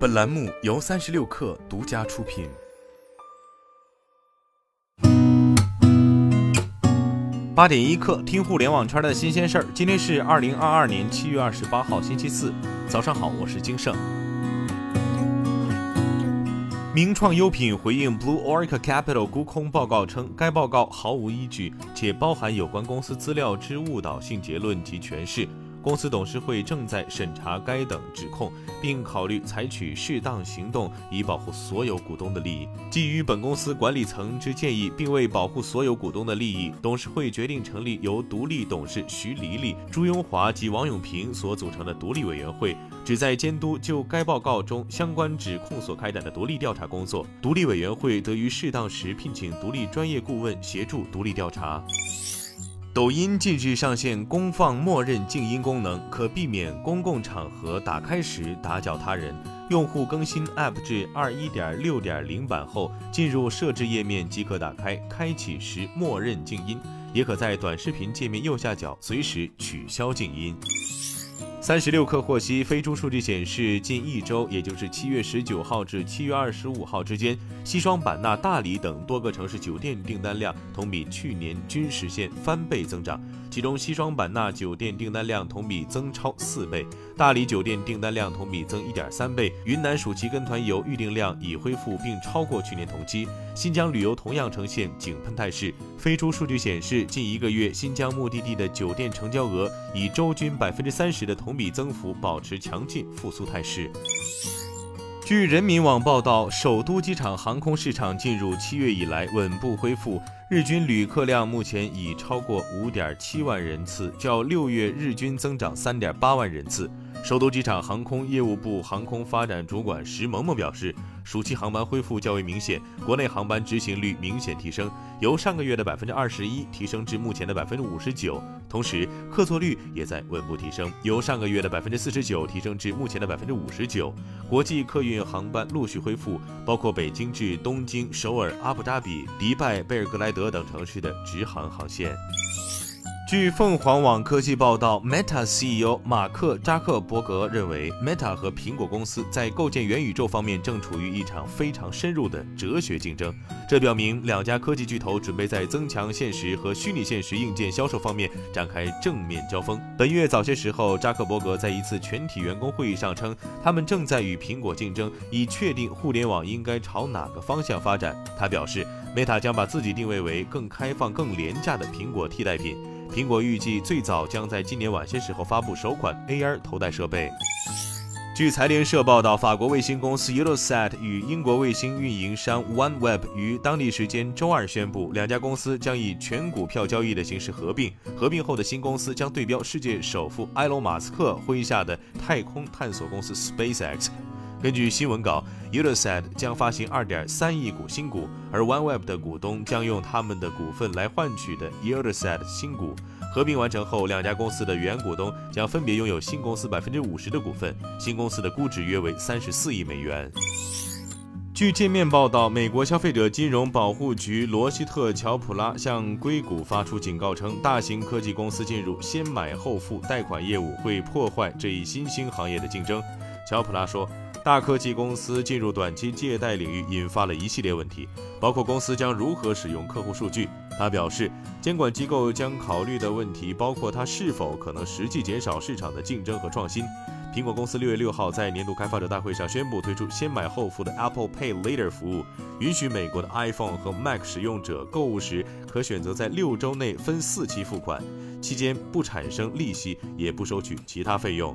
本栏目由三十六氪独家出品。八点一刻，听互联网圈的新鲜事儿。今天是二零二二年七月二十八号，星期四，早上好，我是金盛。名创优品回应 Blue Orca Capital 沽空报告称，该报告毫无依据，且包含有关公司资料之误导性结论及诠释。公司董事会正在审查该等指控，并考虑采取适当行动以保护所有股东的利益。基于本公司管理层之建议，并为保护所有股东的利益，董事会决定成立由独立董事徐黎黎、朱庸华及王永平所组成的独立委员会，旨在监督就该报告中相关指控所开展的独立调查工作。独立委员会得于适当时聘请独立专业顾问协助独立调查。抖音近日上线公放默认静音功能，可避免公共场合打开时打搅他人。用户更新 App 至二一点六点零版后，进入设置页面即可打开，开启时默认静音，也可在短视频界面右下角随时取消静音。三十六氪获悉，飞猪数据显示，近一周，也就是七月十九号至七月二十五号之间，西双版纳、大理等多个城市酒店订单量同比去年均实现翻倍增长。其中，西双版纳酒店订单量同比增超四倍，大理酒店订单量同比增一点三倍。云南暑期跟团游预订量已恢复并超过去年同期。新疆旅游同样呈现井喷态势。飞猪数据显示，近一个月新疆目的地的酒店成交额以周均百分之三十的同比增幅保持强劲复苏态势。据人民网报道，首都机场航空市场进入七月以来稳步恢复。日均旅客量目前已超过五点七万人次，较六月日均增长三点八万人次。首都机场航空业务部航空发展主管石萌萌表示，暑期航班恢复较为明显，国内航班执行率明显提升，由上个月的百分之二十一提升至目前的百分之五十九。同时，客座率也在稳步提升，由上个月的百分之四十九提升至目前的百分之五十九。国际客运航班陆续恢复，包括北京至东京、首尔、阿布扎比、迪拜、贝尔格莱德等城市的直航航线。据凤凰网科技报道，Meta CEO 马克扎克伯格认为，Meta 和苹果公司在构建元宇宙方面正处于一场非常深入的哲学竞争。这表明两家科技巨头准备在增强现实和虚拟现实硬件销售方面展开正面交锋。本月早些时候，扎克伯格在一次全体员工会议上称，他们正在与苹果竞争，以确定互联网应该朝哪个方向发展。他表示，Meta 将把自己定位为更开放、更廉价的苹果替代品。苹果预计最早将在今年晚些时候发布首款 AR 头戴设备。据财联社报道，法国卫星公司 Eutelsat 与英国卫星运营商 OneWeb 于当地时间周二宣布，两家公司将以全股票交易的形式合并。合并后的新公司将对标世界首富埃隆·马斯克麾下的太空探索公司 SpaceX。根据新闻稿，Eutelsat 将发行2.3亿股新股，而 OneWeb 的股东将用他们的股份来换取的 Eutelsat 新股。合并完成后，两家公司的原股东将分别拥有新公司百分之五十的股份。新公司的估值约为三十四亿美元。据界面报道，美国消费者金融保护局罗希特乔普拉向硅谷发出警告称，大型科技公司进入先买后付贷款业务会破坏这一新兴行业的竞争。乔普拉说。大科技公司进入短期借贷领域，引发了一系列问题，包括公司将如何使用客户数据。他表示，监管机构将考虑的问题包括它是否可能实际减少市场的竞争和创新。苹果公司六月六号在年度开发者大会上宣布推出先买后付的 Apple Pay Later 服务，允许美国的 iPhone 和 Mac 使用者购物时可选择在六周内分四期付款，期间不产生利息，也不收取其他费用。